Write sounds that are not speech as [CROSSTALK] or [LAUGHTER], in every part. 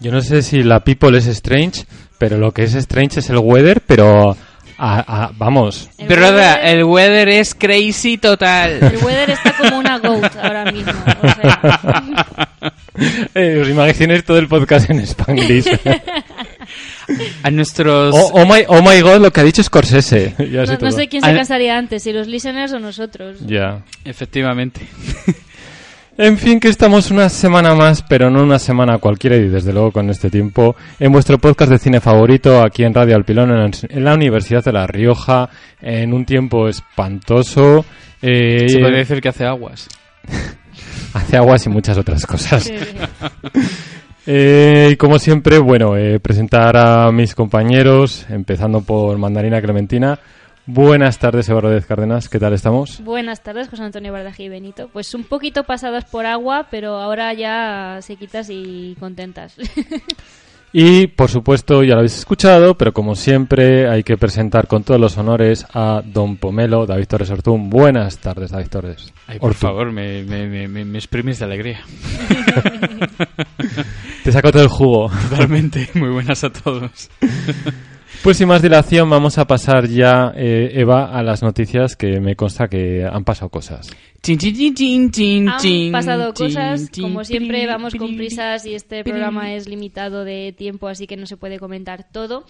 Yo no sé si la people es strange, pero lo que es strange es el weather, pero a- a- vamos. El Broda, weather- el weather es crazy total. El weather está como una goat ahora mismo. O sea, [LAUGHS] Eh, os imaginéis todo el podcast en Spanglish. A nuestros... oh, oh my, oh my god, lo que ha dicho Scorsese. [LAUGHS] Ya sé no, no todo. sé quién se cansaría antes, si los listeners o nosotros. Ya. Efectivamente. En fin, que estamos una semana más, pero no una semana cualquiera y desde luego con este tiempo, en vuestro podcast de cine favorito, aquí en Radio Alpilón, en la, en la Universidad de La Rioja, en un tiempo espantoso. eh, Se podría decir que hace aguas. [LAUGHS] hace aguas y muchas otras cosas. Sí. [LAUGHS] Eh, y como siempre, bueno, eh, presentar a mis compañeros, empezando por Mandarina Clementina. Buenas tardes, Eva Rodríguez Cárdenas, ¿qué tal estamos? Buenas tardes, José Antonio Bardají y Benito. Pues un poquito pasadas por agua, pero ahora ya sequitas y contentas. [LAUGHS] Y, por supuesto, ya lo habéis escuchado, pero como siempre, hay que presentar con todos los honores a Don Pomelo, David Torres Ortún. Buenas tardes, David Torres. Ay, por Ortún. favor, me, me, me, me- me exprimes de alegría. [LAUGHS] Te saco todo el jugo. Totalmente. Muy buenas a todos. [LAUGHS] Pues sin más dilación, vamos a pasar ya, eh, Eva, a las noticias que me consta que han pasado cosas. Chin, chin, chin, chin, chin, Han pasado chin, cosas, chin, como siempre vamos con prisas y este programa es limitado de tiempo, así que no se puede comentar todo.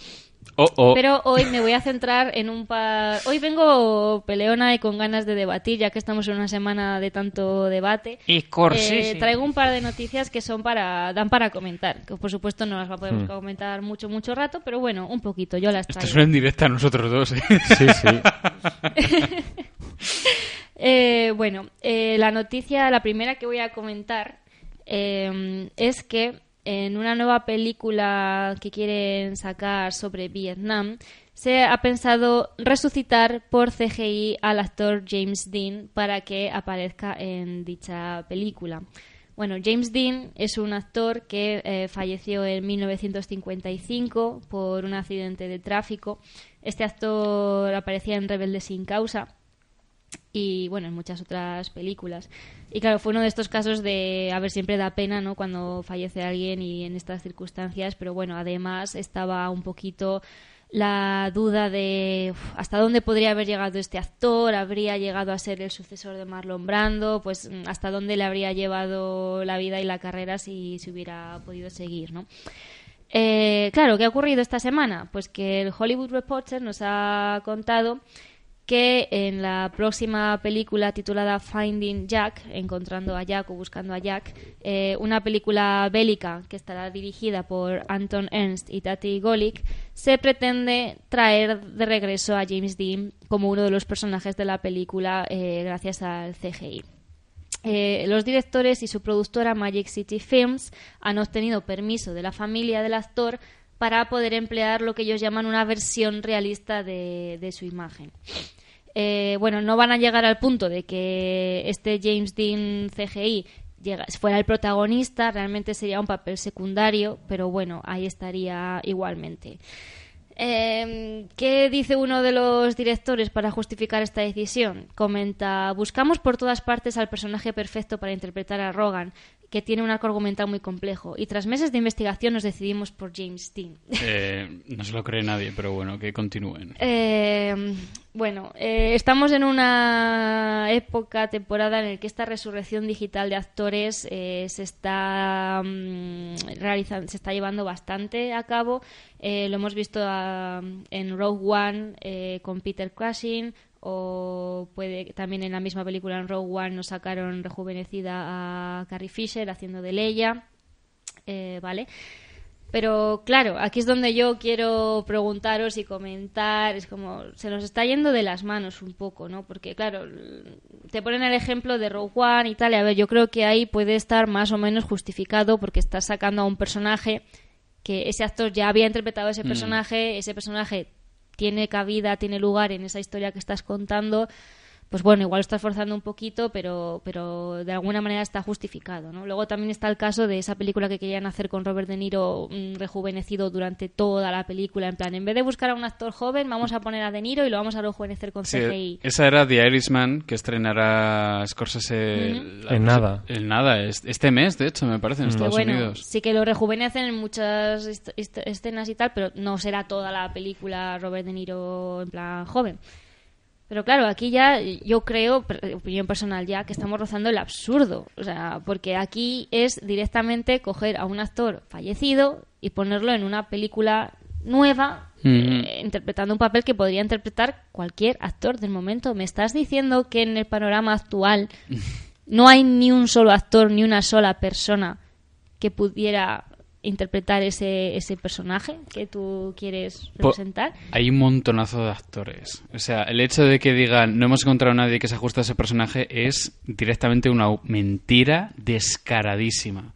Oh, oh. Pero hoy me voy a centrar en un par... Hoy vengo peleona y con ganas de debatir, ya que estamos en una semana de tanto debate. Y. Eh, traigo un par de noticias que son para dan para comentar, que por supuesto no las va a poder Hmm. comentar mucho, mucho rato, pero bueno, un poquito, yo las Esto traigo. es una en directa a nosotros dos, ¿eh? [LAUGHS] Sí, sí. [LAUGHS] Eh, bueno, eh, la noticia, la primera que voy a comentar eh, es que en una nueva película que quieren sacar sobre Vietnam se ha pensado resucitar por CGI al actor James Dean para que aparezca en dicha película. Bueno, James Dean es un actor que eh, falleció en 1955 por un accidente de tráfico. Este actor aparecía en Rebelde sin causa y bueno, en muchas otras películas. Y claro, fue uno de estos casos de, a ver, siempre da pena, ¿no? Cuando fallece alguien y en estas circunstancias, pero bueno, además estaba un poquito la duda de hasta dónde podría haber llegado este actor, habría llegado a ser el sucesor de Marlon Brando, pues mm, hasta dónde le habría llevado la vida y la carrera si se hubiera podido seguir, ¿no? Eh, claro, ¿qué ha ocurrido esta semana? Pues que el Hollywood Reporter nos ha contado que en la próxima película titulada Finding Jack, encontrando a Jack o buscando a Jack, eh, una película bélica que estará dirigida por Anton Ernst y Tati Golik, se pretende traer de regreso a James Dean como uno de los personajes de la película eh, gracias al CGI. Eh, los directores y su productora Magic City Films han obtenido permiso de la familia del actor para poder emplear lo que ellos llaman una versión realista de su imagen. Eh, bueno, no van a llegar al punto de que este James Dean CGI fuera el protagonista, realmente sería un papel secundario, pero bueno, ahí estaría igualmente. Eh, ¿Qué dice uno de los directores para justificar esta decisión? Comenta, buscamos por todas partes al personaje perfecto para interpretar a Rogan. Que tiene un arco argumental muy complejo. Y tras meses de investigación nos decidimos por James Dean. Eh, no se lo cree nadie, pero bueno, que continúen. Eh, bueno, eh, estamos en una época, temporada en la que esta resurrección digital de actores eh, se está mm, realizando, se está llevando bastante a cabo. Lo hemos visto ah, en Rogue One con Peter Cushing o puede también en la misma película en Rogue One nos sacaron rejuvenecida a Carrie Fisher haciendo de Leia, eh, ¿vale? Pero claro, aquí es donde yo quiero preguntaros y comentar, es como se nos está yendo de las manos un poco, ¿no? Porque claro, te ponen el ejemplo de Rogue One y tal, y a ver, yo creo que ahí puede estar más o menos justificado porque estás sacando a un personaje que ese actor ya había interpretado ese personaje, ese personaje tiene cabida, tiene lugar en esa historia que estás contando, pues bueno, igual lo estás forzando un poquito, pero, pero de alguna manera está justificado, ¿no? Luego también está el caso de esa película que querían hacer con Robert De Niro mm, rejuvenecido durante toda la película, en plan, en vez de buscar a un actor joven, vamos a poner a De Niro y lo vamos a rejuvenecer con Sí, CGI. esa era The Irishman, que estrenará Scorsese... la- En nada. En nada, es- este mes, de hecho, me parece, en Que Estados bueno, Unidos. sí que lo rejuvenecen en muchas escenas y tal, pero no será toda la película Robert De Niro en plan joven. Pero claro, aquí ya yo creo, opinión personal ya, que estamos rozando el absurdo. O sea, porque aquí es directamente coger a un actor fallecido y ponerlo en una película nueva, Ujú. eh, interpretando un papel que podría interpretar cualquier actor del momento. ¿Me estás diciendo que en el panorama actual [LAUGHS] no hay ni un solo actor, ni una sola persona que pudiera interpretar ese, ese personaje que tú quieres representar? Hay un montonazo de actores. O sea, el hecho de que digan no hemos encontrado a nadie que se ajuste a ese personaje es directamente una mentira descaradísima.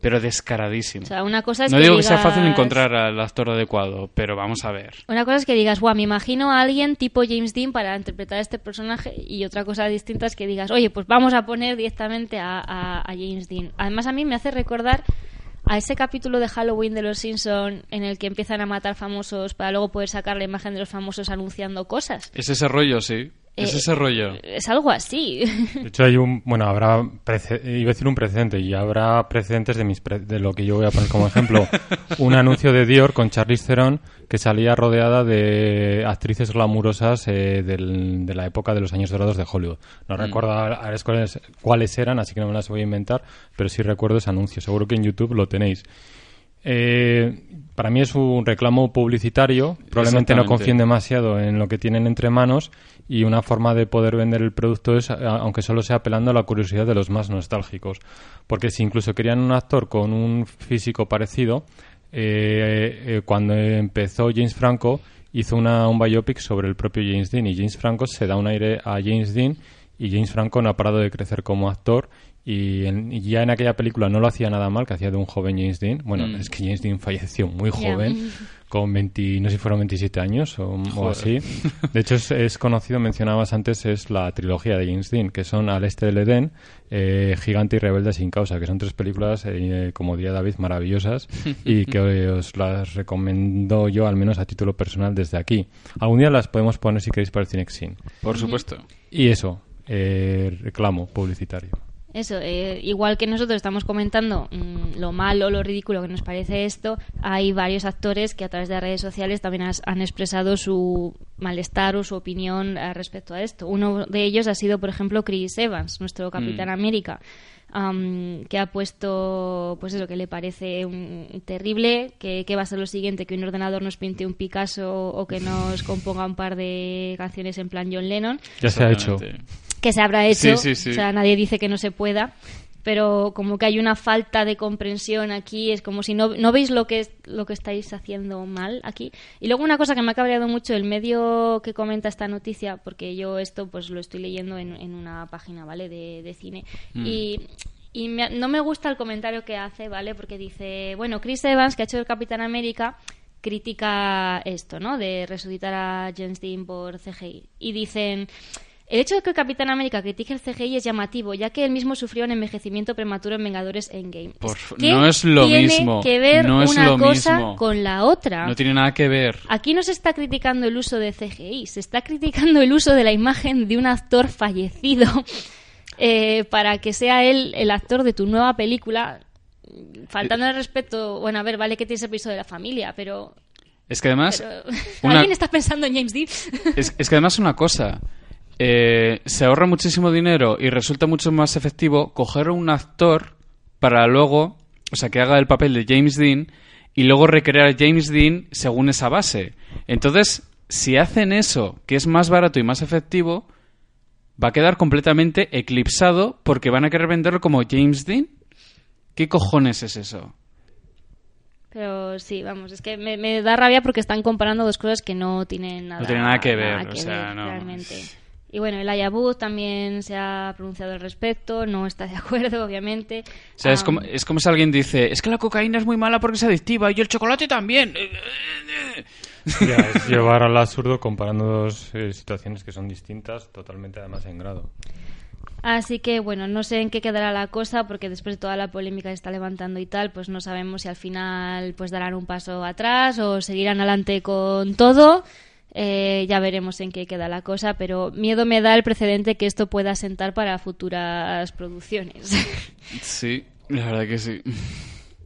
Pero descaradísima. O sea, una cosa es no que digo que sea fácil encontrar al actor adecuado, pero vamos a ver. Una cosa es que digas, guau, me imagino a alguien tipo James Dean para interpretar a este personaje y otra cosa distinta es que digas, oye, pues vamos a poner directamente a, a- a James Dean. Además a mí me hace recordar a ese capítulo de Halloween de Los Simpson en el que empiezan a matar famosos para luego poder sacar la imagen de los famosos anunciando cosas. Es ese rollo, sí. Es Eh, ese rollo. Es algo así. De hecho, hay un. Bueno, habrá. iba a decir un precedente, y habrá precedentes de, mis pre- de lo que yo voy a poner como ejemplo. [LAUGHS] un anuncio de Dior con Charlize Theron que salía rodeada de actrices glamurosas eh, del- de la época de los años dorados de Hollywood. No recuerdo ahora cuáles, cuáles eran, así que no me las voy a inventar, pero sí recuerdo ese anuncio. Seguro que en YouTube lo tenéis. Eh, para mí es un reclamo publicitario. Probablemente no confíen demasiado en lo que tienen entre manos y una forma de poder vender el producto es, aunque solo sea apelando a la curiosidad de los más nostálgicos. Porque si incluso querían un actor con un físico parecido, eh, eh, cuando empezó James Franco hizo una, un biopic sobre el propio James Dean y James Franco se da un aire a James Dean y James Franco no ha parado de crecer como actor y, en- y ya en aquella película no lo hacía nada mal, que hacía de un joven James Dean. Bueno, Mm. es que James Dean falleció muy Ya. joven, [LAUGHS] con 20, no sé si fueron 27 años o, así. De hecho, es, es conocido, mencionabas antes, es la trilogía de James Dean, que son Al Este del Edén, eh, Gigante y Rebelde sin Causa, que son tres películas, eh, como diría David, maravillosas y que os las recomiendo yo, al menos a título personal, desde aquí. Algún día las podemos poner si queréis para el Cinexin. Por supuesto. Y eso, eh, reclamo publicitario. Eso, eh, igual que nosotros estamos comentando mm, lo malo, lo ridículo que nos parece esto, hay varios actores que a través de redes sociales también has- han expresado su malestar o su opinión eh, respecto a esto. Uno de ellos ha sido, por ejemplo, Chris Evans, nuestro Capitán América, am, que ha puesto, pues eso, que le parece un- terrible, que, que va a ser lo siguiente, que un ordenador nos pinte un Picasso o que nos componga un par de canciones en plan John Lennon Ya se ha hecho. Que se habrá hecho. Sí, sí, sí. O sea, nadie dice que no se pueda. Pero como que hay una falta de comprensión aquí, es como si no, no veis lo que, es, lo que estáis haciendo mal aquí. Y luego una cosa que me ha cabreado mucho, el medio que comenta esta noticia, porque yo esto pues lo estoy leyendo en, en una página, ¿vale? De, de cine. Y, y me- no me gusta el comentario que hace, ¿vale? Porque dice, bueno, Chris Evans, que ha hecho el Capitán América, critica esto, ¿no? De resucitar a James Dean por CGI. Y dicen... El hecho de que el Capitán América critique el CGI es llamativo, ya que él mismo sufrió un envejecimiento prematuro en Vengadores Endgame. Por Es no es lo tiene mismo, que ver no es una lo cosa mismo. con la otra. No tiene nada que ver. Aquí no se está criticando el uso de CGI, se está criticando el uso de la imagen de un actor fallecido. [LAUGHS] eh, para que sea él el actor de tu nueva película, faltando el respeto, bueno, a ver, vale que tienes el piso de la familia, pero... Es que además... pero- una- [LAUGHS] ¿Alguien está pensando en James Dean? Es, es que además una cosa, eh, se ahorra muchísimo dinero y resulta mucho más efectivo coger un actor para luego, o sea, que haga el papel de James Dean y luego recrear a James Dean según esa base. Entonces, si hacen eso, que es más barato y más efectivo, va a quedar completamente eclipsado porque van a querer venderlo como James Dean. ¿Qué cojones es eso? Pero sí, vamos, es que me, me da rabia porque están comparando dos cosas que no tienen nada, tienen nada que ver, o sea, no. realmente. Y bueno, el Ayabud también se ha pronunciado al respecto, no está de [LAUGHS] acuerdo, obviamente. O sea, es Am, como, es como si alguien dice, es que la cocaína es muy mala porque es adictiva y el chocolate también. [LAUGHS] Ya, es llevar al absurdo comparando dos eh, situaciones que son distintas, totalmente además en grado. Así que bueno, no sé en qué quedará la cosa porque después de toda la polémica que está levantando y tal, pues no sabemos si al final pues darán un paso atrás o seguirán adelante con todo. Eh, ya veremos en qué queda la cosa, pero miedo me da el precedente que esto pueda sentar para futuras producciones. [LAUGHS] Sí, la verdad que sí.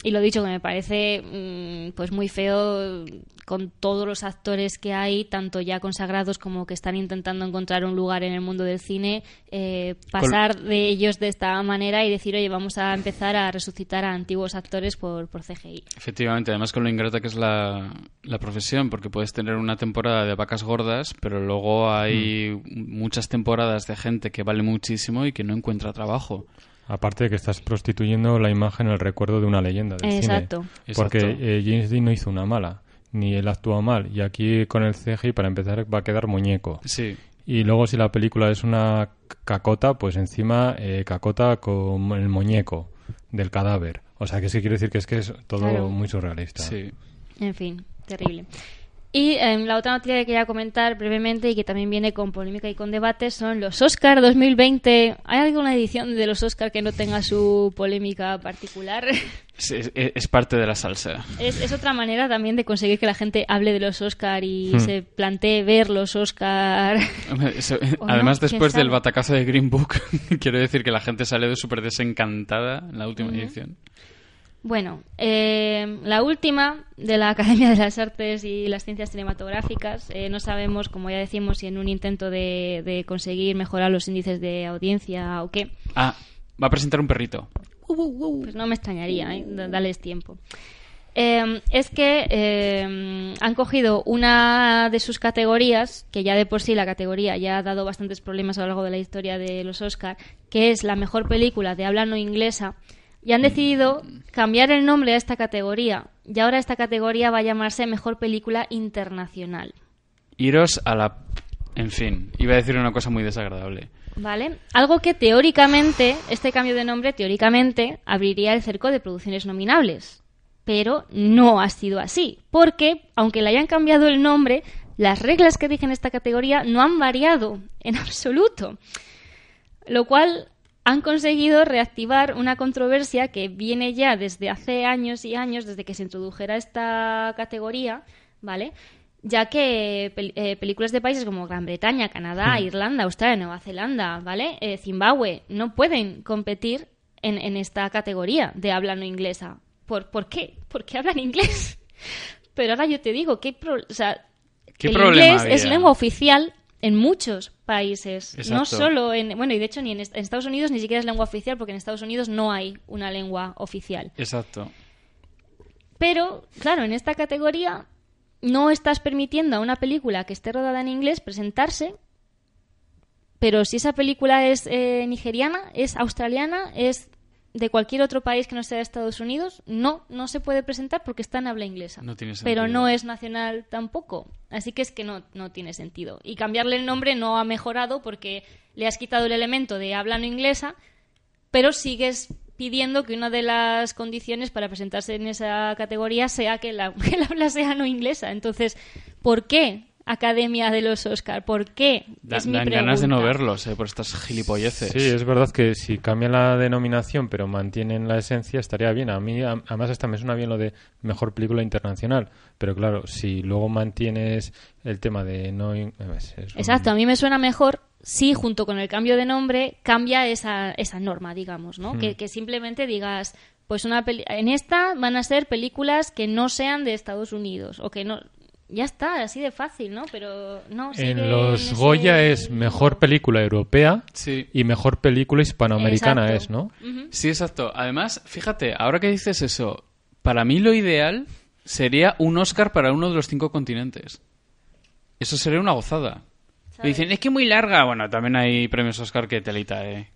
Y lo dicho, que me parece mm, pues muy feo con todos los actores que hay, tanto ya consagrados como que están intentando encontrar un lugar en el mundo del cine, eh, pasar de ellos de esta manera y decir, oye, vamos a empezar a resucitar a antiguos actores por, por CGI. Efectivamente, además con lo ingrata que es la, la profesión, porque puedes tener una temporada de vacas gordas, pero luego hay muchas temporadas de gente que vale muchísimo y que no encuentra trabajo. Aparte de que estás prostituyendo la imagen, el recuerdo de una leyenda del Exacto. cine. Porque Exacto. eh, James Dean no hizo una mala, ni él actuó mal. Y aquí con el CGI, para empezar, va a quedar muñeco. Sí, Y luego si la película es una cacota, pues encima eh, cacota con el muñeco del cadáver. O sea, que sí quiere decir que es que es todo Claro. muy surrealista. sí. En fin, terrible. Y em, la otra noticia que quería comentar brevemente y que también viene con polémica y con debate son los Oscar 2020. ¿Hay alguna edición de los Oscar que no tenga su polémica particular? [LAUGHS] Sí, Es, parte de la salsa. Es, es otra manera también de conseguir que la gente hable de los Oscar y Hmm. se plantee ver los Oscar. Eso- [LAUGHS] ¿O no? además, ¿Quién después del batacazo de Green Book, [LAUGHS] quiero decir que la gente sale de súper desencantada en la última edición. Bueno, eh, la última de la Academia de las Artes y las Ciencias Cinematográficas. eh, no sabemos, como ya decimos, si en un intento de, de conseguir mejorar los índices de audiencia o qué. Ah, va a presentar un perrito. Pues no me extrañaría, ¿eh? Dales tiempo. Eh, es que eh, han cogido una de sus categorías, que ya de por sí la categoría ya ha dado bastantes problemas a lo largo de la historia de los Oscar, que es la mejor película de habla no inglesa, y han decidido cambiar el nombre a esta categoría. Y ahora esta categoría va a llamarse Mejor Película Internacional. Iros a la... En fin, iba a decir una cosa muy desagradable. ¿Vale? Algo que teóricamente, este cambio de nombre teóricamente abriría el cerco de producciones nominables. Pero no ha sido así. Porque, aunque le hayan cambiado el nombre, las reglas que rigen esta categoría no han variado en absoluto. Lo cual han conseguido reactivar una controversia que viene ya desde hace años y años, desde que se introdujera esta categoría, ¿vale? Ya que pel- eh, películas de países como Gran Bretaña, Canadá, Irlanda, Australia, Nueva Zelanda, ¿vale? Eh, Zimbabue no pueden competir en, en esta categoría de habla no inglesa. ¿Por, ¿Por qué? Porque hablan inglés. [LAUGHS] Pero ahora yo te digo, ¿qué pro- o sea, ¿Qué el problema inglés es lengua oficial en muchos países, no Exacto. solo en, bueno, y de hecho ni en Estados Unidos ni siquiera es lengua oficial porque en Estados Unidos no hay una lengua oficial. Exacto. Pero, claro, en esta categoría no estás permitiendo a una película que esté rodada en inglés presentarse, pero si esa película es eh, nigeriana, es australiana, es de cualquier otro país que no sea de Estados Unidos, no, no se puede presentar porque está en habla inglesa. No tiene Pero sentido. no es nacional tampoco. Así que es que no, no tiene sentido. Y cambiarle el nombre no ha mejorado porque le has quitado el elemento de habla no inglesa, pero sigues pidiendo que una de las condiciones para presentarse en esa categoría sea que la, [LAUGHS] que la habla sea no inglesa. Entonces, ¿por qué Academia de los Oscar? ¿Por qué? Da- es mi dan ganas de no verlos eh, por estas gilipolleces. Sí, es verdad que si cambian la denominación pero mantienen la esencia estaría bien. A mí, a- además, hasta me suena bien lo de mejor película internacional. Pero claro, si luego mantienes el tema de no. es- un- Exacto, a mí me suena mejor sí, junto con el cambio de nombre, cambia esa, esa norma, digamos, Hmm. ¿no? Que, que simplemente digas, pues una peli- en esta van a ser películas que no sean de Estados Unidos o que no... Ya está, así de fácil, ¿no? Pero no, sigue En los ese- Goya es mejor película europea Sí. y mejor película hispanoamericana Exacto. es, ¿no? Sí, exacto. Además, fíjate, ahora que dices eso, para mí lo ideal sería un Oscar para uno de los cinco continentes. Eso sería una gozada. Y dicen, es que muy larga. Bueno, también hay premios Oscar que telita, eh.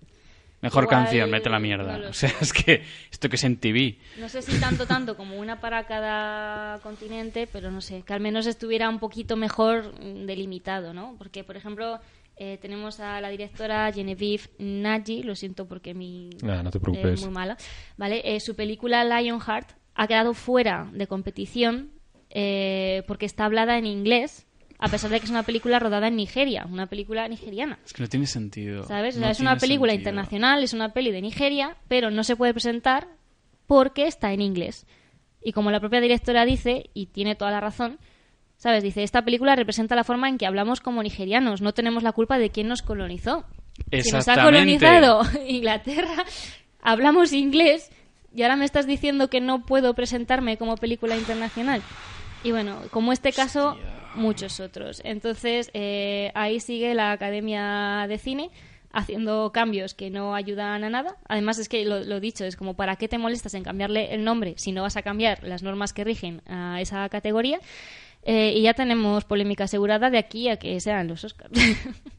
Mejor Igual, canción, mete la mierda. no o sea, es que esto que es en TV. No sé si tanto, tanto como una para cada continente, pero no sé, que al menos estuviera un poquito mejor mm, delimitado, ¿no? Porque, por ejemplo, eh, tenemos a la directora Genevieve Nagy, lo siento porque mi... Nada, no te eh, preocupes. muy mala, ¿vale? Eh, su película Lionheart ha quedado fuera de competición eh, porque está hablada en inglés, a pesar de que es una película rodada en Nigeria, una película nigeriana. Es que no tiene sentido. ¿Sabes? O No sea, es una película sentido. internacional, es una peli de Nigeria, pero no se puede presentar porque está en inglés. Y como la propia directora dice, y tiene toda la razón, ¿sabes? Dice, esta película representa la forma en que hablamos como nigerianos, no tenemos la culpa de quién nos colonizó. Si nos ha colonizado [LAUGHS] Inglaterra, hablamos inglés y ahora me estás diciendo que no puedo presentarme como película internacional. Y bueno, como este caso, muchos otros. Entonces, eh, ahí sigue la Academia de Cine haciendo cambios que no ayudan a nada. Además, es que lo, lo dicho, es como, ¿para qué te molestas en cambiarle el nombre si no vas a cambiar las normas que rigen a esa categoría? Eh, y ya tenemos polémica asegurada de aquí a que sean los Oscars. [LAUGHS]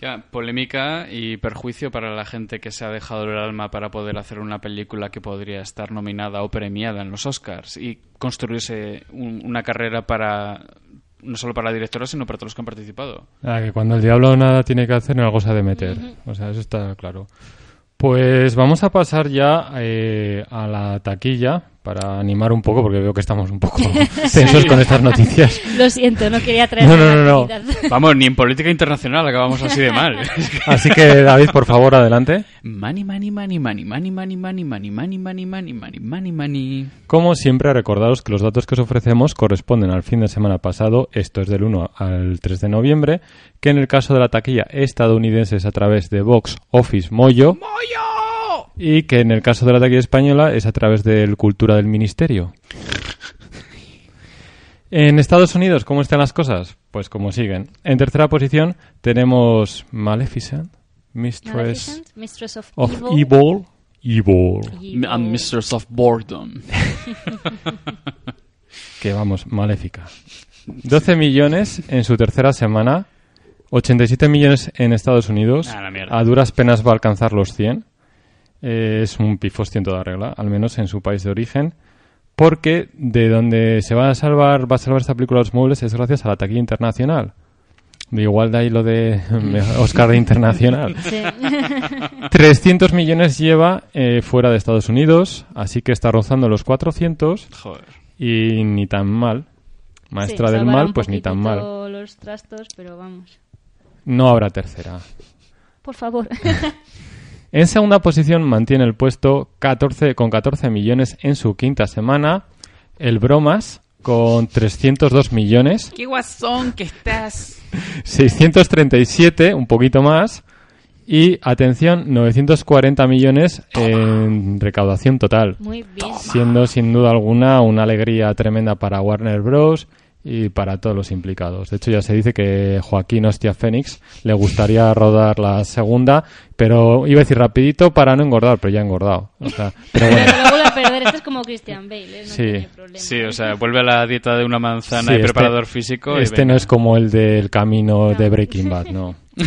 Ya, polémica y perjuicio para la gente que se ha dejado el alma para poder hacer una película que podría estar nominada o premiada en los Oscars y construirse un- una carrera para no solo para la directora sino para todos los que han participado. Ah, que cuando el diablo nada tiene que hacer, en algo se ha de meter. O sea, eso está claro. Pues vamos a pasar ya eh, a la taquilla para animar un poco, porque veo que estamos un poco tensos con estas noticias. Lo siento, no quería traer No, no, no, no. Vamos, ni en política internacional acabamos así de mal. Así que, David, por favor, adelante. Money, money, money, money, money, money, money, money, money, money, money, money, money, money. Como siempre, recordaros que los datos que os ofrecemos corresponden al fin de semana pasado, esto es del 1 al 3 de noviembre, que en el caso de la taquilla estadounidense es a través de Box Office Moyo, y que en el caso de la taquilla española es a través del Cultura del Ministerio. En Estados Unidos, ¿cómo están las cosas? Pues como siguen. En tercera posición tenemos Maleficent, Mistress Maleficent, Mistress of, of Evil. Evil. Evil. Evil. I'm Mistress of Boredom. [LAUGHS] que vamos, maléfica. 12 millones en su tercera semana, 87 millones en Estados Unidos, Ah, a duras penas va a alcanzar los 100. Eh, es un pifostio en toda regla, al menos en su país de origen, porque de donde se va a salvar va a salvar esta película los muebles es gracias a la taquilla internacional. De igual de ahí lo de [LAUGHS] Oscar internacional. Sí. [LAUGHS] 300 millones lleva eh, fuera de Estados Unidos, así que está rozando los 400 Joder. y ni tan mal. Maestra Sí, del mal, pues ni tan mal. los trastos, pero vamos. No habrá tercera. Por favor. [LAUGHS] En segunda posición mantiene el puesto 14, con 14 millones en su quinta semana. El Bromas con 302 millones. ¡Qué guasón que estás! [LAUGHS] 637, un poquito más. Y, atención, 940 millones en recaudación total. Muy bien. Siendo sin duda alguna una alegría tremenda para Warner Bros. Y para todos los implicados. De hecho, ya se dice que Joaquín Hostia Fénix le gustaría rodar la segunda, pero iba a decir rapidito para no engordar, pero ya ha engordado. O sea, [LAUGHS] pero bueno. Pero lo vuelve a perder. Este es como Christian Bale, ¿eh? No Sí. tiene problema. Sí, o sea, vuelve a la dieta de una manzana Sí, y este- preparador físico. y Este no venga. es como el del camino de No. Breaking Bad, no. [LAUGHS]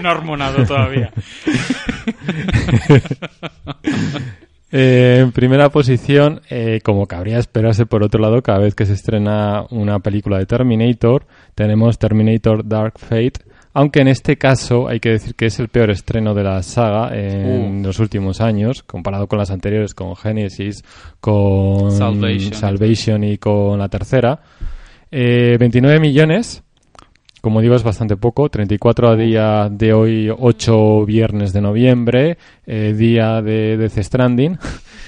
No hormonado todavía. [LAUGHS] Eh, en primera posición, eh, como cabría esperarse por otro lado, cada vez que se estrena una película de Terminator, tenemos Terminator Dark Fate, aunque en este caso hay que decir que es el peor estreno de la saga en Uh. los últimos años, comparado con las anteriores, con Genesis, con Salvation. Salvation y con la tercera. Eh, 29 millones, como digo, es bastante poco. 34 a día de hoy, 8 viernes de noviembre, eh, día de Death Stranding.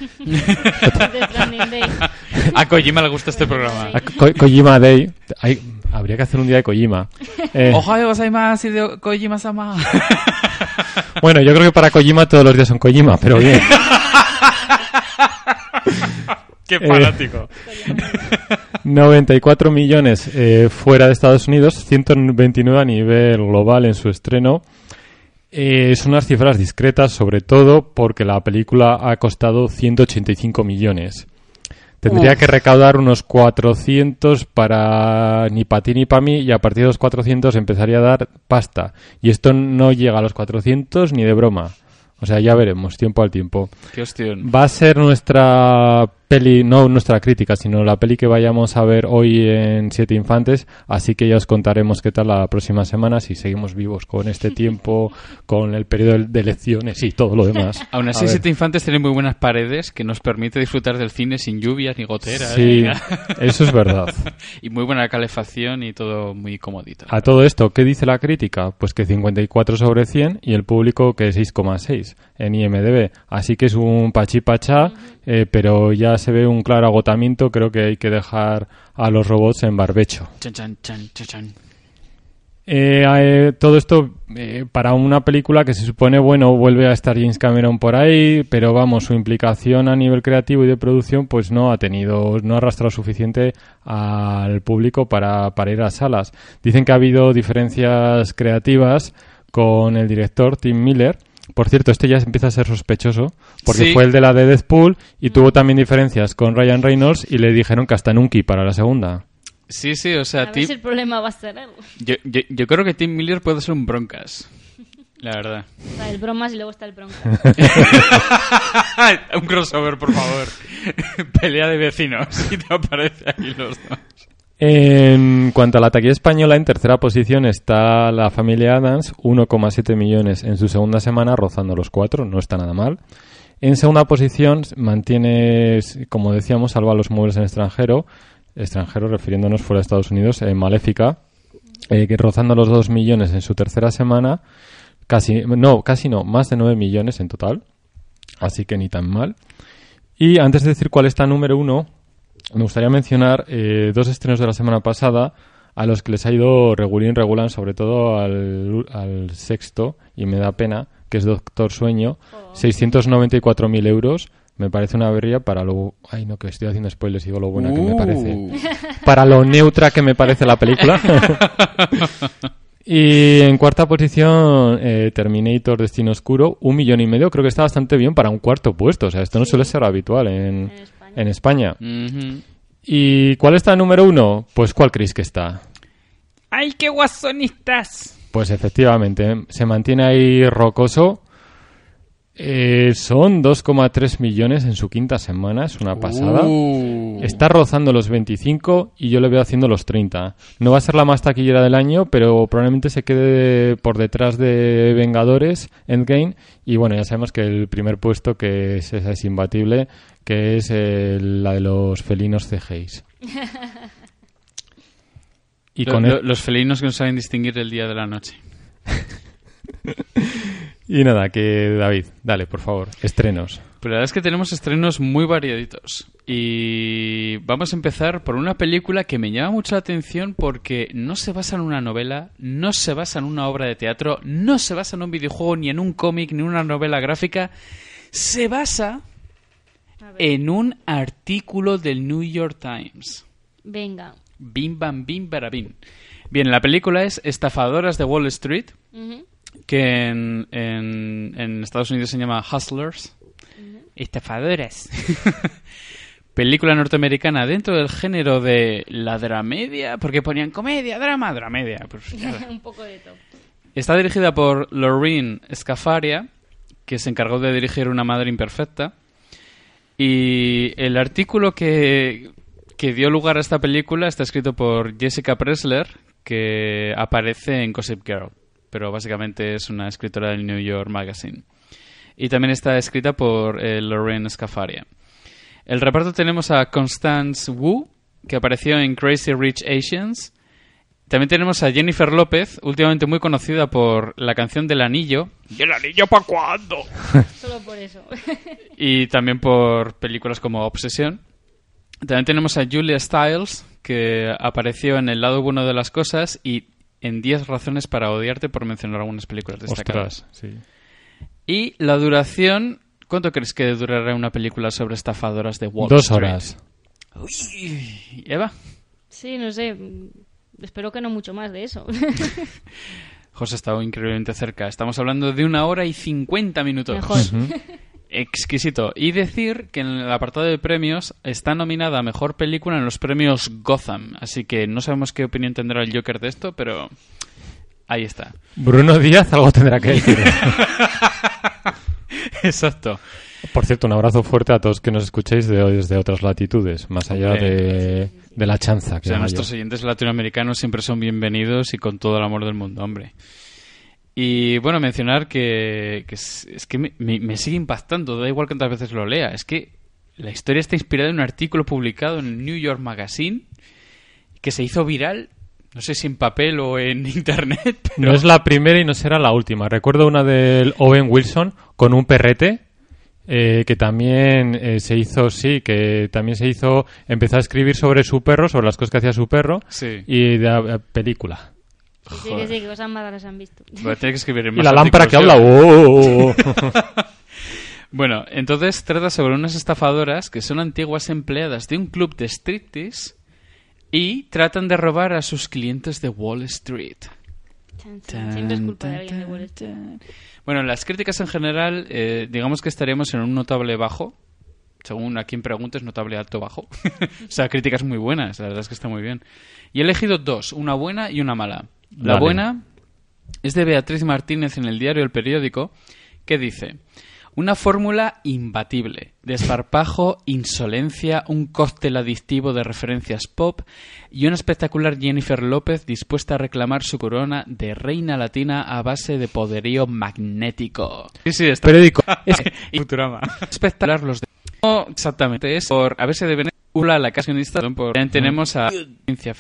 [LAUGHS] Death Stranding Day. A Kojima le gusta este programa. A Ko- Kojima Day. Hay- Habría que hacer un día de Kojima. Eh, Ohio gozaimasu de Kojima-sama. bueno, yo creo que para Kojima todos los días son Kojima, pero bien. [LAUGHS] Qué Eh, fanático. [LAUGHS] 94 millones eh, fuera de Estados Unidos, 129 a nivel global en su estreno. Eh, son unas cifras discretas, sobre todo porque la película ha costado 185 millones. Tendría Uf. que recaudar unos 400 para ni para ti ni para mí y a partir de los 400 empezaría a dar pasta. Y esto no llega a los 400 ni de broma. O sea, ya veremos, tiempo al tiempo. Qué. Va a ser nuestra peli, no nuestra crítica, sino la peli que vayamos a ver hoy en Siete Infantes, así que ya os contaremos qué tal la próxima semana, si seguimos vivos con este [LAUGHS] tiempo, con el periodo de elecciones y todo lo demás. [LAUGHS] Aún así. Siete Infantes tiene muy buenas paredes que nos permite disfrutar del cine sin lluvias ni goteras. Sí, ni- [LAUGHS] eso es verdad. y muy buena calefacción y todo muy comodito. A todo esto, ¿qué dice la crítica? Pues que 54 sobre 100 y el público que 6,6 en IMDB. Así que es un pachipachá, eh, pero ya se ve un claro agotamiento. Creo que hay que dejar a los robots en barbecho. Chan, chan, chan, chan, chan. Eh, eh, todo esto eh, para una película que se supone, bueno, vuelve a estar James Cameron por ahí, pero vamos, su implicación a nivel creativo y de producción, pues no ha tenido, no ha arrastrado suficiente al público para, para ir a salas. Dicen que ha habido diferencias creativas con el director Tim Miller. Por cierto, este ya empieza a ser sospechoso, porque Sí. fue el de la de Deadpool y tuvo también diferencias con Ryan Reynolds y le dijeron que hasta Nunki para la segunda. Sí, sí, o A sea, ver Tim- si el problema va a ser él. yo, yo, yo creo que Tim Miller puede ser un broncas. La verdad. Sea, el bromas y luego está el bronca. [LAUGHS] un crossover, por favor. [LAUGHS] Pelea de vecinos. [LAUGHS] Y te aparece ahí los dos. En cuanto a la taquilla española, en tercera posición está la familia Adams, 1,7 millones en su segunda semana, rozando los 4, no está nada mal. En segunda posición mantiene, como decíamos, Salva los muebles en extranjero, extranjero refiriéndonos fuera de Estados Unidos, en Maléfica, eh, que rozando los 2 millones en su tercera semana, casi, no, casi no, más de 9 millones en total, así que ni tan mal. Y antes de decir cuál está número uno, me gustaría mencionar eh, dos estrenos de la semana pasada a los que les ha ido regulín regulan, sobre todo al, al sexto, y me da pena, que es Doctor Sueño, 694.000 euros. Me parece una berría para lo... Ay, no, que estoy haciendo spoilers, digo lo buena que me parece. Uh. [LAUGHS] Para lo neutra que me parece la película. [LAUGHS] y en cuarta posición, eh, Terminator Destino Oscuro, un millón y medio. Creo que está bastante bien para un cuarto puesto. O sea, esto no suele ser habitual en. En España. ¿Y cuál está número uno? Pues ¿cuál creéis que está? ¡Ay, qué guasonistas! Pues efectivamente, se mantiene ahí rocoso. Eh, son 2,3 millones en su quinta semana, es una pasada. Uh. Está rozando los 25 y yo le veo haciendo los 30. No va a ser la más taquillera del año, pero probablemente se quede por detrás de Vengadores, Endgame. Y bueno, ya sabemos que el primer puesto, que es, es imbatible, que es eh, la de los felinos CGIs. [LAUGHS] Y Lo- con lo- el- los felinos que no saben distinguir el día de la noche. [LAUGHS] Y nada, que David, dale, por favor, estrenos. Pero la verdad es que tenemos estrenos muy variaditos. Y vamos a empezar por una película que me llama mucho la atención porque no se basa en una novela, no se basa en una obra de teatro, no se basa en un videojuego, ni en un cómic, ni en una novela gráfica. Se basa en un artículo del New York Times. Venga. Bim bam bim barabim. Bien, la película es Estafadoras de Wall Street, que en, en- en Estados Unidos se llama Hustlers. Estafadoras. [LAUGHS] Película norteamericana dentro del género de la dramedia, porque ponían comedia, drama, dramedia. Pues. [LAUGHS] Un poco de todo. Está dirigida por Lorraine Scafaria, que se encargó de dirigir Una Madre Imperfecta. Y el artículo que, que dio lugar a esta película está escrito por Jessica Pressler, que aparece en Gossip Girl, pero básicamente es una escritora del New York Magazine. Y también está escrita por eh, Lorraine Scafaria. El reparto tenemos a Constance Wu, que apareció en Crazy Rich Asians. También tenemos a Jennifer López, últimamente muy conocida por la canción del anillo. ¿Y el anillo para cuándo? [LAUGHS] Solo por eso. y también por películas como Obsesión. También tenemos a Julia Stiles, que apareció en El lado bueno de las cosas y en 10 razones para odiarte por mencionar algunas películas destacadas. Ostras, sí. Y la duración, ¿cuánto crees que durará una película sobre estafadoras de Wall Dos Street? horas. Uy, Eva, Sí, no sé. Espero que no mucho más de eso. [LAUGHS] José ha estado increíblemente cerca. Estamos hablando de una hora y 50 minutos. Mejor. [LAUGHS] Exquisito. Y decir que en el apartado de premios está nominada a Mejor Película en los premios Gotham. Así que no sabemos qué opinión tendrá el Joker de esto, pero ahí está. Bruno Díaz algo tendrá que decir. [LAUGHS] Exacto. Por cierto, un abrazo fuerte a todos que nos escuchéis de, desde otras latitudes, más allá de, de la chanza O sea, nuestros yo. oyentes latinoamericanos siempre son bienvenidos y con todo el amor del mundo, hombre. Y bueno, mencionar que, que es, es que me, me- me sigue impactando, da igual cuántas veces lo lea. Es que la historia está inspirada en un artículo publicado en el New York Magazine que se hizo viral, no sé si en papel o en [LAUGHS] internet. Pero... No es la primera y no será la última. Recuerdo una del Owen Wilson con un perrete eh, que también eh, se hizo, sí, que también se hizo, empezó a escribir sobre su perro, sobre las cosas que hacía su perro Sí. y de la película. Sí, sí, que sí, que cosas más raras han visto. Tener que escribir en Y la lámpara que habla. ¡oh! oh, [LAUGHS] oh. Bueno, entonces trata sobre unas estafadoras que son antiguas empleadas de un club de striptease y tratan de robar a sus clientes de Wall Street. Chan, chan. Siempre es culpa de alguien de Wall Street. Bueno, en las críticas en general, eh, digamos que estaríamos en un notable bajo. Según a quien preguntes, notable alto bajo. [LAUGHS] o sea, críticas muy buenas, la verdad es que está muy bien. Y he elegido dos, una buena y una mala. La Vale. buena es de Beatriz Martínez en el diario El Periódico, que dice... Una fórmula imbatible. Desparpajo, insolencia, un cóctel adictivo de referencias pop y una espectacular Jennifer López dispuesta a reclamar su corona de reina latina a base de poderío magnético. Sí, sí, está. Periódico. [LAUGHS] Es y [LAUGHS] Futurama. Espectacular los de... No, exactamente, es por a veces de Venezuela la cancionista por tenemos a ciencia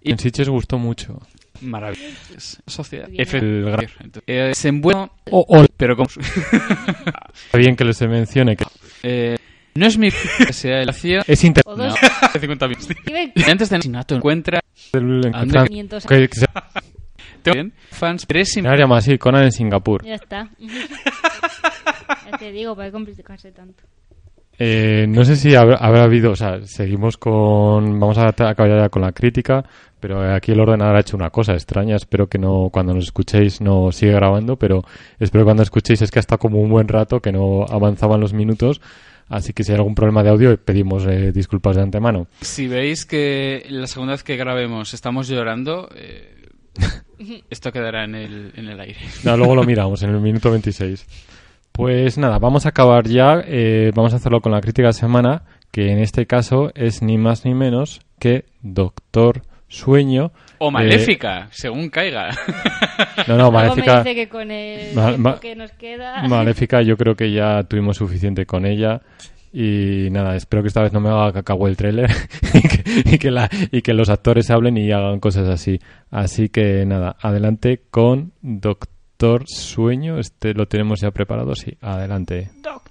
y En Sitges gustó mucho. Maravillosa sociedad. El gran- eh, se envuelve, Oh, oh, pero como está [LAUGHS] bien que se mencione que eh, no es mi [LAUGHS] que sea el es inter... O dos. de 50 minutos. Ibe- Y antes del asesinato encuentra del- en Ande- Francia. 500 Que- que se- [LAUGHS] tengo bien, fans tres se llama así, Conan en Singapur. Ya está. ya te digo, para complicarse tanto. Eh, no sé si habrá, habrá habido, o sea, seguimos con, vamos a acabar ya con la crítica, pero aquí el ordenador ha hecho una cosa extraña, espero que no, cuando nos escuchéis no sigue grabando, pero espero que cuando escuchéis es que hasta como un buen rato que no avanzaban los minutos, así que si hay algún problema de audio pedimos eh, disculpas de antemano. Si veis que la segunda vez que grabemos estamos llorando, eh, [LAUGHS] esto quedará en el, en el aire. No, luego lo miramos en el minuto 26. Pues nada, vamos a acabar ya. eh, vamos a hacerlo con la crítica de semana, que en este caso es ni más ni menos que Doctor Sueño. O eh, maléfica, según caiga. [LAUGHS] no, no, Luego me Maléfica, dice que con el Ma- que nos queda... Maléfica, yo creo que ya tuvimos suficiente con ella. Y nada, espero que esta vez no me haga cacao el tráiler [LAUGHS] y, que, y que la- y que los actores hablen y hagan cosas así. Así que nada, adelante con Doctor Sueño. Este lo tenemos ya preparado, sí, adelante. Cuando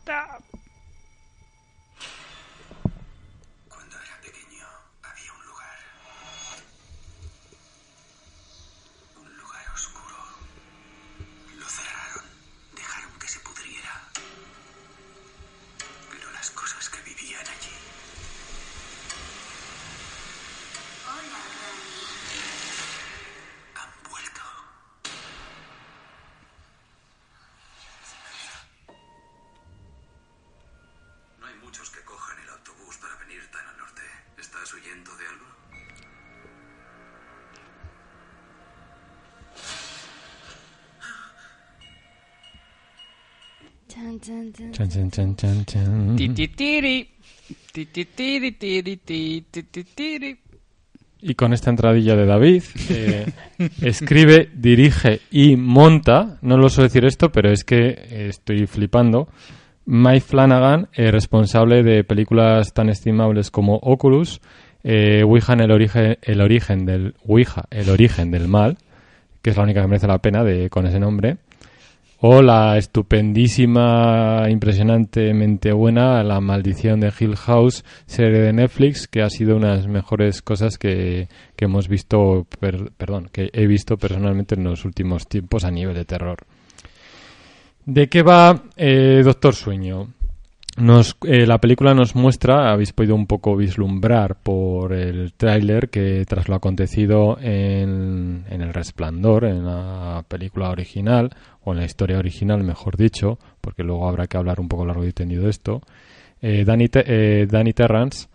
muchos que cojan el autobús para venir tan al norte. ¿Estás huyendo de algo? Chan, chan, chan. Chan, chan. Y con esta entradilla de David, eh, [LAUGHS] escribe, dirige y monta, no lo suelo decir esto, pero es que estoy flipando, Mike Flanagan, eh, responsable de películas tan estimables como Oculus, eh, el origen, el origen del Ouija, el origen del mal, que es la única que merece la pena de, con ese nombre, O la estupendísima, impresionantemente buena La maldición de Hill House, serie de Netflix, que ha sido una de las mejores cosas que, que hemos visto, per- perdón, que he visto personalmente en los últimos tiempos a nivel de terror. ¿De qué va eh, Doctor Sueño? Nos, eh, la película nos muestra, habéis podido un poco vislumbrar por el tráiler que tras lo acontecido en, en El Resplandor, en la película original, o en la historia original, mejor dicho, porque luego habrá que hablar un poco largo y tendido de esto, eh, Danny, Te- eh, Danny Terrance,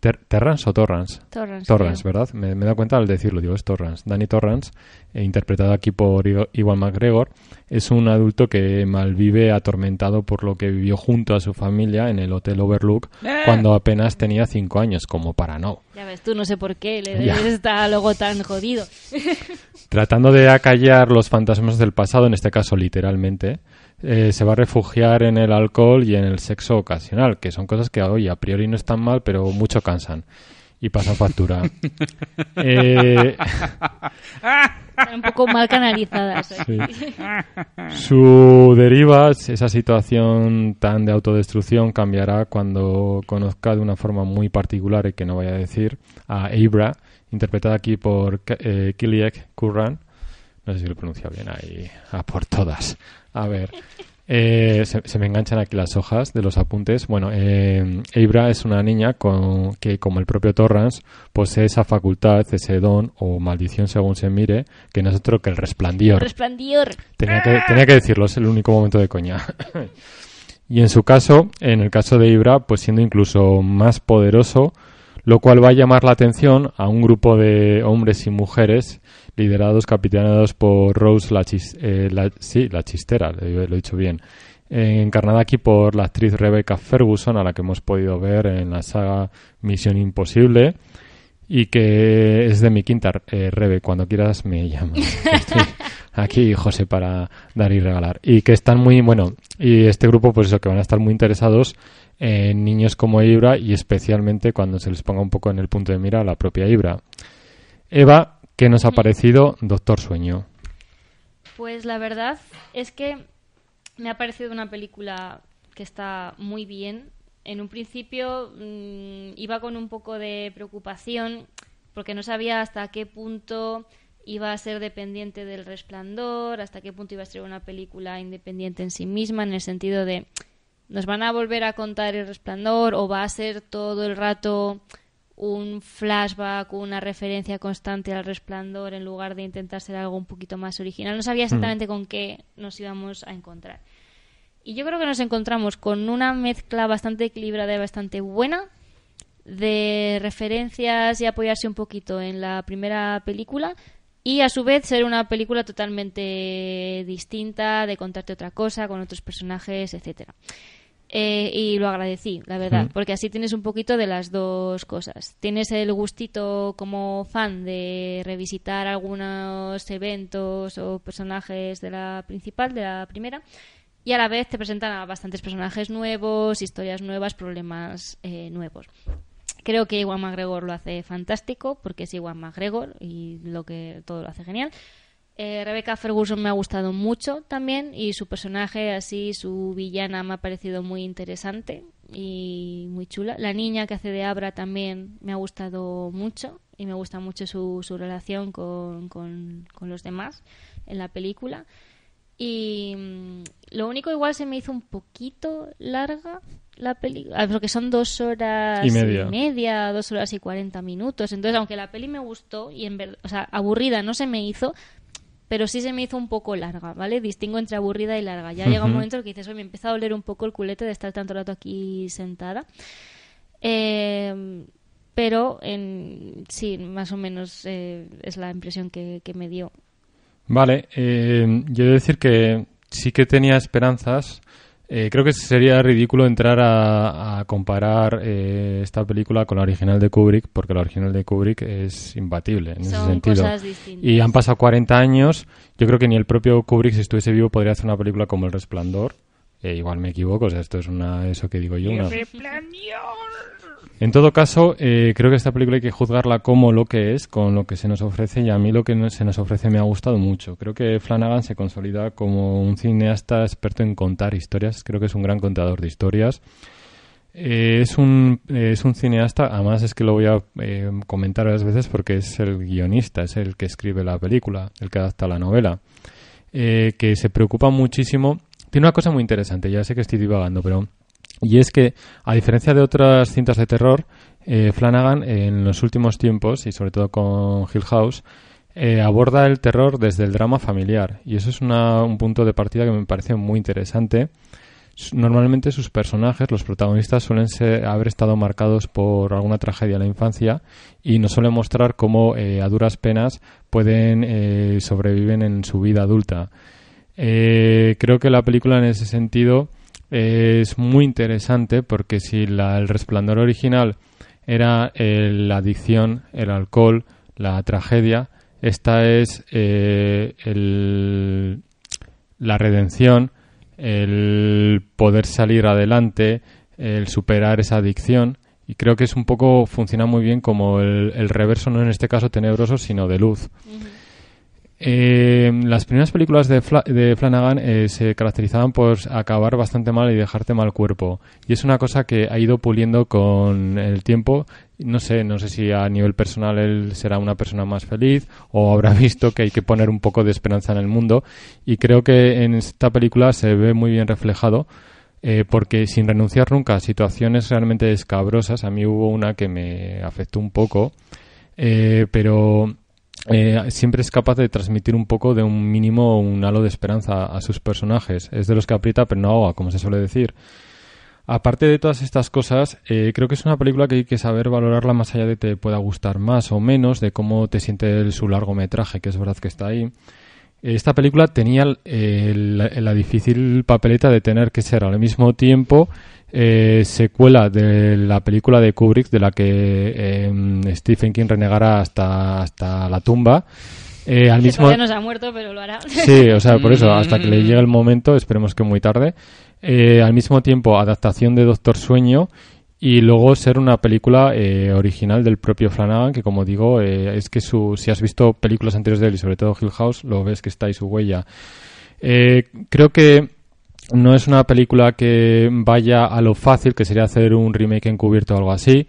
Ter- ¿Terrance o Torrance? Torrance. Torrance. ¿verdad? Me, dado cuenta al decirlo, digo, es Torrance. Danny Torrance, eh, interpretado aquí por Iwan McGregor, es un adulto que malvive atormentado por lo que vivió junto a su familia en el Hotel Overlook [LAUGHS] cuando apenas tenía cinco años, como para no. Ya ves tú, no sé por qué, le Ya. está luego tan jodido. [LAUGHS] [LAUGHS] Tratando de acallar los fantasmas del pasado, en este caso literalmente, eh, se va a refugiar en el alcohol y en el sexo ocasional, que son cosas que hoy a priori no están mal, pero mucho cansan y pasan factura. [LAUGHS] Eh, Están un poco mal canalizadas. ¿eh? Sí. [LAUGHS] Su deriva, esa situación tan de autodestrucción, cambiará cuando conozca de una forma muy particular y que no voy a decir a Abra, interpretada aquí por eh, Kiliek Curran. No sé si lo pronuncia bien ahí, a por todas. A ver. Eh, se, se me enganchan aquí las hojas de los apuntes. Bueno, eh, es una niña con, que, como el propio Torrance, posee esa facultad, ese don o maldición según se mire, que no es otro que el resplandor. Resplandor. Tenía que, tenía que decirlo, es el único momento de coña. [COUGHS] y en su caso, en el caso de Ibra, pues siendo incluso más poderoso, lo cual va a llamar la atención a un grupo de hombres y mujeres liderados, capitaneados por Rose la, Chis- eh, la- sí, la chistera, lo, he- dicho bien, eh, encarnada aquí por la actriz Rebecca Ferguson, a la que hemos podido ver en la saga Misión Imposible, y que es de mi quinta, eh, Rebe, cuando quieras me llamas. [LAUGHS] Estoy aquí, José, para dar y regalar. Y que están muy, bueno, y este grupo, pues eso, que van a estar muy interesados en niños como Ibra y especialmente cuando se les ponga un poco en el punto de mira a la propia Ibra. Eva, ¿qué nos ha parecido Doctor Sueño? Pues la verdad es que me ha parecido una película que está muy bien. En un principio mm, iba con un poco de preocupación porque no sabía hasta qué punto iba a ser dependiente del resplandor, hasta qué punto iba a ser una película independiente en sí misma, en el sentido de nos van a volver a contar el resplandor o va a ser todo el rato un flashback, una referencia constante al resplandor en lugar de intentar ser algo un poquito más original. No sabía exactamente con qué nos íbamos a encontrar. Y yo creo que nos encontramos con una mezcla bastante equilibrada y bastante buena de referencias y apoyarse un poquito en la primera película y a su vez ser una película totalmente distinta, de contarte otra cosa, con otros personajes, etcétera. Eh, y lo agradecí, la verdad, Mm. porque así tienes un poquito de las dos cosas. Tienes el gustito como fan de revisitar algunos eventos o personajes de la principal, de la primera, y a la vez te presentan a bastantes personajes nuevos, historias nuevas, problemas eh, nuevos. Creo que Iwan McGregor lo hace fantástico, porque es Iwan McGregor y lo que todo lo hace genial. Eh, Rebecca Ferguson me ha gustado mucho también y su personaje, así, su villana me ha parecido muy interesante y muy chula. La niña que hace de Abra también me ha gustado mucho y me gusta mucho su, su relación con, con- con los demás en la película. Y mm, lo único igual se me hizo un poquito larga la película, porque son dos horas Y media. media, dos horas y cuarenta minutos. Entonces, aunque la peli me gustó y en verdad, o sea, aburrida no se me hizo, pero sí se me hizo un poco larga, ¿vale? Distingo entre aburrida y larga. Ya llega un momento en el que dices, oye, me empieza a doler un poco el culete de estar tanto rato aquí sentada. Eh, pero en, sí, más o menos eh, es la impresión que, que me dio. Vale, eh, yo he de decir que sí que tenía esperanzas. Eh, creo que sería ridículo entrar a, a comparar eh, esta película con la original de Kubrick, porque la original de Kubrick es imbatible en ese sentido. cosas distintas. Y han pasado 40 años. Yo creo que ni el propio Kubrick, si estuviese vivo, podría hacer una película como El Resplandor. Eh, igual me equivoco, o sea, esto es una, eso que digo yo, una, En todo caso, eh, creo que esta película hay que juzgarla como lo que es, con lo que se nos ofrece, y a mí lo que se nos ofrece me ha gustado mucho. Creo que Flanagan se consolida como un cineasta experto en contar historias, creo que es un gran contador de historias. Eh, es, un, eh, es un cineasta, además es que lo voy a eh, comentar varias veces porque es el guionista, es el que escribe la película, el que adapta la novela, que se preocupa muchísimo. Tiene una cosa muy interesante, ya sé que estoy divagando, pero y es que, a diferencia de otras cintas de terror, eh, Flanagan en los últimos tiempos, y sobre todo con Hill House, eh, aborda el terror desde el drama familiar. Y eso es una- un punto de partida que me parece muy interesante. Normalmente sus personajes, los protagonistas, suelen ser- haber estado marcados por alguna tragedia en la infancia y nos suele mostrar cómo eh, a duras penas pueden eh, sobreviven en su vida adulta. Creo que la película en ese sentido es muy interesante porque si la- el resplandor original era eh, la adicción, el alcohol, la tragedia, esta es eh, el- la redención, el poder salir adelante, el superar esa adicción. Y creo que es un poco, funciona muy bien como el, el reverso, no en este caso tenebroso, sino de luz. Eh, las primeras películas de, Fla- de Flanagan eh, se caracterizaban por acabar bastante mal y dejarte mal cuerpo. Y es una cosa que ha ido puliendo con el tiempo. No sé, no sé si a nivel personal él será una persona más feliz o habrá [LAUGHS] visto que hay que poner un poco de esperanza en el mundo. Y creo que en esta película se ve muy bien reflejado. eh, porque sin renunciar nunca a situaciones realmente escabrosas, a mí hubo una que me afectó un poco, eh, pero eh, siempre es capaz de transmitir un poco de un mínimo, un halo de esperanza a sus personajes. Es de los que aprieta pero no ahoga, como se suele decir. Aparte de todas estas cosas, eh, creo que es una película que hay que saber valorarla más allá de te pueda gustar más o menos, de cómo te siente el- su largometraje, que es verdad que está ahí. Esta película tenía la difícil papeleta de tener que ser al mismo tiempo eh, secuela de la película de Kubrick, de la que eh, Stephen King renegara hasta, hasta la tumba. Eh, al mismo todavía no se ha muerto, pero lo hará. Sí, o sea, por eso, hasta que le Mm. llegue el momento, esperemos que muy tarde. Eh, al mismo tiempo, adaptación de Doctor Sueño y luego ser una película eh, original del propio Flanagan, que como digo, eh, es que su, si has visto películas anteriores de él y sobre todo Hill House, lo ves que está ahí su huella. Eh, creo que no es una película que vaya a lo fácil, que sería hacer un remake encubierto o algo así.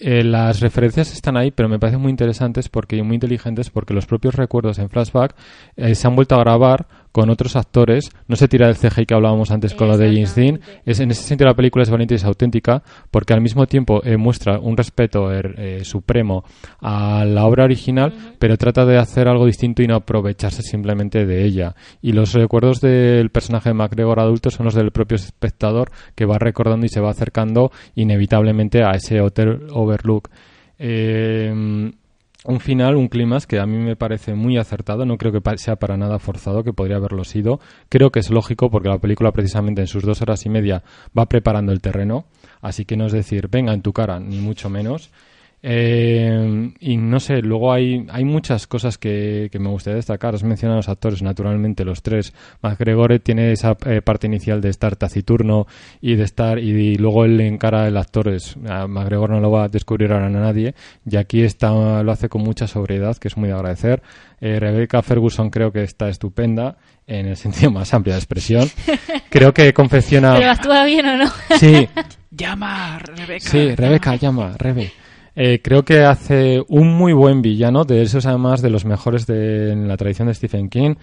Eh, las referencias están ahí, pero me parecen muy interesantes porque muy inteligentes porque los propios recuerdos en flashback eh, se han vuelto a grabar con otros actores. No se tira del CGI que hablábamos antes con lo de James Dean. Es, en ese sentido la película es valiente y es auténtica porque al mismo tiempo eh, muestra un respeto er, eh, supremo a la obra original, pero trata de hacer algo distinto y no aprovecharse simplemente de ella. Y los recuerdos del personaje de MacGregor adulto son los del propio espectador que va recordando y se va acercando inevitablemente a ese hotel overlook. Eh, un final, un clímax que a mí me parece muy acertado, no creo que sea para nada forzado, que podría haberlo sido. Creo que es lógico porque la película precisamente en sus dos horas y media va preparando el terreno, así que no es decir, venga en tu cara, ni mucho menos. Eh, y no sé, luego hay, hay muchas cosas que, que me gustaría destacar. Has mencionado a los actores, naturalmente, los tres. MacGregor tiene esa eh, parte inicial de estar taciturno y de estar, y, luego él encara el actor. Es, a MacGregor no lo va a descubrir ahora a nadie, y aquí está, lo hace con mucha sobriedad, que es muy de agradecer. Eh, Rebecca Ferguson creo que está estupenda, en el sentido más amplio de expresión. [LAUGHS] Creo que confecciona. ¿Pero actúa bien o no? Sí, [LAUGHS] Llama, Rebeca. Sí, Rebeca, llama, Rebe. Eh, creo que hace un muy buen villano, de esos además de los mejores de en la tradición de Stephen King.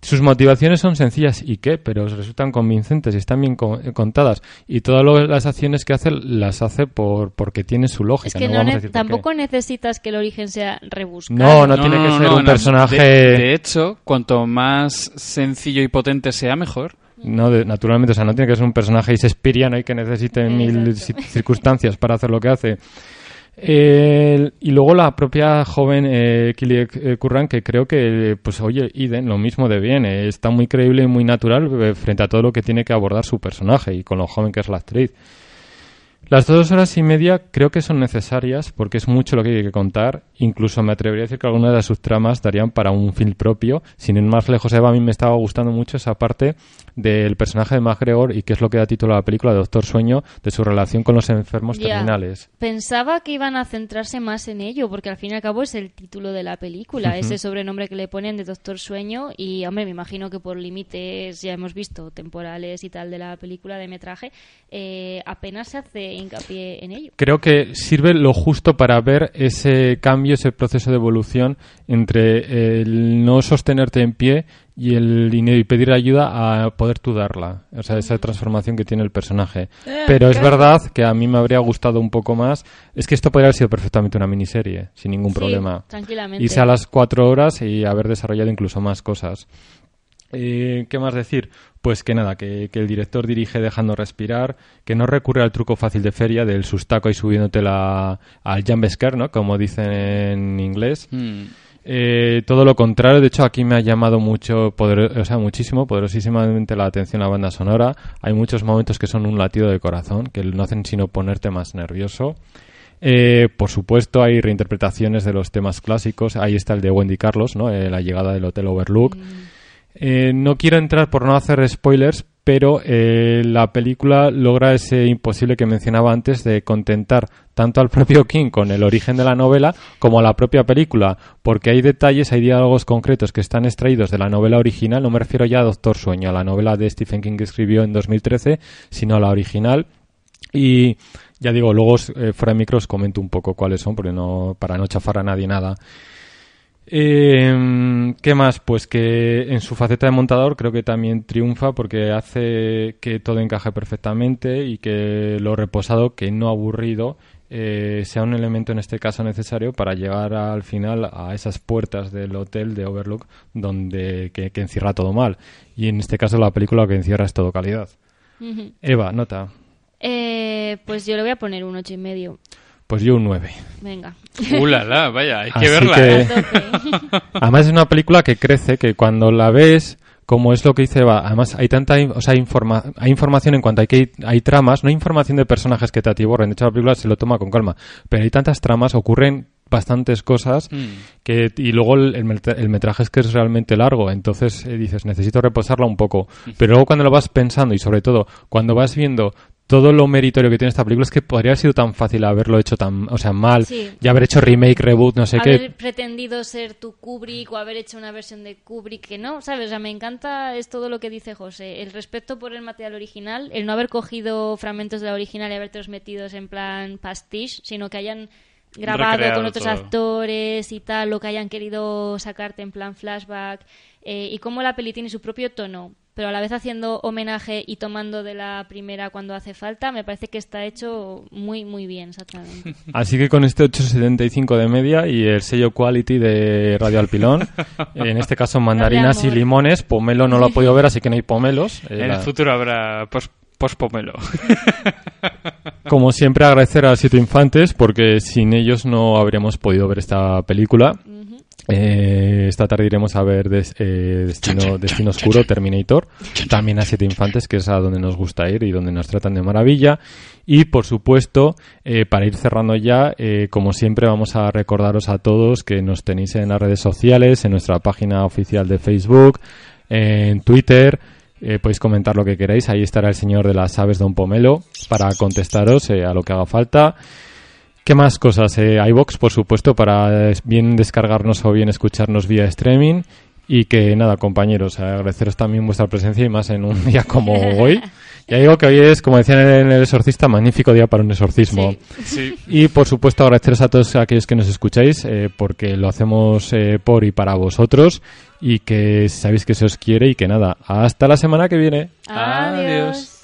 Sus motivaciones son sencillas y qué, pero resultan convincentes y están bien co- eh, contadas. Y todas lo- las acciones que hace las hace por porque tiene su lógica. Es que no no vamos a ne- decir por qué. tampoco necesitas que el origen sea rebuscado. No, no tiene que ser un personaje- De, de hecho, cuanto más sencillo y potente sea, mejor. No, de- naturalmente, o sea, no tiene que ser un personaje shakespeariano y que necesite mil Exacto. circunstancias para hacer lo que hace. El- y luego la propia joven eh, eh, Curran, que creo que, pues oye, Iden, lo mismo de bien, eh, está muy creíble y muy natural eh, frente a todo lo que tiene que abordar su personaje y con lo joven que es la actriz. Las dos horas y media creo que son necesarias porque es mucho lo que hay que contar. Incluso me atrevería a decir que algunas de sus tramas darían para un film propio. Sin ir más lejos, Eva, a mí me estaba gustando mucho esa parte del personaje de MacGregor y que es lo que da título a la película de Doctor Sueño, de su relación con los enfermos terminales. Pensaba que iban a centrarse más en ello, porque al fin y al cabo es el título de la película, ese sobrenombre que le ponen de Doctor Sueño. Y, hombre, me imagino que por límites, ya hemos visto, temporales y tal de la película de metraje, eh, apenas se hace hincapié en ello. Creo que sirve lo justo para ver ese cambio, ese proceso de evolución entre el no sostenerte en pie y el y pedir ayuda a poder tú darla. O sea, esa transformación que tiene el personaje. Pero es verdad que a mí me habría gustado un poco más. Es que esto podría haber sido perfectamente una miniserie, sin ningún Sí, problema. tranquilamente. Irse a las cuatro horas y haber desarrollado incluso más cosas. Eh, ¿Qué más decir? Pues que nada, que, que el director dirige dejando respirar, que no recurre al truco fácil de feria del sustaco y subiéndote la, al jumpscare, ¿no? Como dicen en inglés. Mm. Eh, todo lo contrario, de hecho aquí me ha llamado mucho, poder, o sea, muchísimo, poderosísimamente la atención la banda sonora. Hay muchos momentos que son un latido de corazón, que no hacen sino ponerte más nervioso. Eh, por supuesto, hay reinterpretaciones de los temas clásicos. Ahí está el de Wendy Carlos, ¿no? Eh, la llegada del Hotel Overlook. Eh, no quiero entrar por no hacer spoilers, pero eh, la película logra ese imposible que mencionaba antes de contentar tanto al [LAUGHS] propio King con el origen de la novela como a la propia película, porque hay detalles, hay diálogos concretos que están extraídos de la novela original, no me refiero ya a Doctor Sueño, a la novela de Stephen King que escribió en 2013, sino a la original. Y ya digo, luego eh, fuera de micro os comento un poco cuáles son, porque no, para no chafar a nadie nada. Eh, ¿Qué más? Pues que en su faceta de montador creo que también triunfa porque hace que todo encaje perfectamente y que lo reposado, que no aburrido, eh, sea un elemento en este caso necesario para llegar al final a esas puertas del hotel de Overlook donde que, que encierra todo mal. Y en este caso la película que encierra es todo calidad. Eva, nota. Eh, pues yo le voy a poner un ocho y medio. Pues yo un 9. Venga. Uh, la, la, vaya, hay que Así verla. que- ¿eh? Además es una película que crece, que cuando la ves, como es lo que dice Eva, además hay tanta, o sea, informa- hay información en cuanto hay que hay tramas, no hay información de personajes que te atiborren, de hecho la película se lo toma con calma, pero hay tantas tramas, ocurren bastantes cosas Mm. que y luego el, el metraje es que es realmente largo, entonces eh, dices, necesito reposarla un poco, pero luego cuando lo vas pensando y sobre todo cuando vas viendo todo lo meritorio que tiene esta película es que podría haber sido tan fácil haberlo hecho tan, o sea, mal, Sí. y haber hecho remake, reboot, no sé qué. haber pretendido ser tu Kubrick o haber hecho una versión de Kubrick que no, ¿sabes? O sea, me encanta es todo lo que dice José, el respeto por el material original, el no haber cogido fragmentos de la original y habértelos metidos en plan pastiche, sino que hayan grabado Recreado con otros todo. actores y tal, lo que hayan querido sacarte en plan flashback eh, y cómo la peli tiene su propio tono, pero a la vez haciendo homenaje y tomando de la primera cuando hace falta, me parece que está hecho muy, muy bien, exactamente. [LAUGHS] Así que con este 8,75 de media y el sello quality de Radio Alpilón, [LAUGHS] en este caso mandarinas y limones, pomelo no lo he podido ver, así que no hay pomelos. Eh, En la- el futuro habrá pos- pospomelo. [LAUGHS] como siempre agradecer a Siete Infantes porque sin ellos no habríamos podido ver esta película. Eh, esta tarde iremos a ver Des- eh, Destino, Destino Oscuro, Terminator. También a Siete Infantes, que es a donde nos gusta ir y donde nos tratan de maravilla. Y por supuesto, eh, para ir cerrando ya, eh, como siempre, vamos a recordaros a todos que nos tenéis en las redes sociales, en nuestra página oficial de Facebook, en Twitter. eh, podéis comentar lo que queráis. Ahí estará el señor de las aves, Don Pomelo, para contestaros eh, a lo que haga falta. ¿Qué más cosas? Eh, iBox, por supuesto, para eh, bien descargarnos o bien escucharnos vía streaming. Y que nada, compañeros, agradeceros también vuestra presencia y más en un día como [LAUGHS] hoy. Ya digo que hoy es, como decían en el exorcista, magnífico día para un exorcismo. Sí. Sí. Y por supuesto agradeceros a todos aquellos que nos escucháis, eh, porque lo hacemos eh, por y para vosotros y que sabéis que se os quiere y que nada, hasta la semana que viene. Adiós.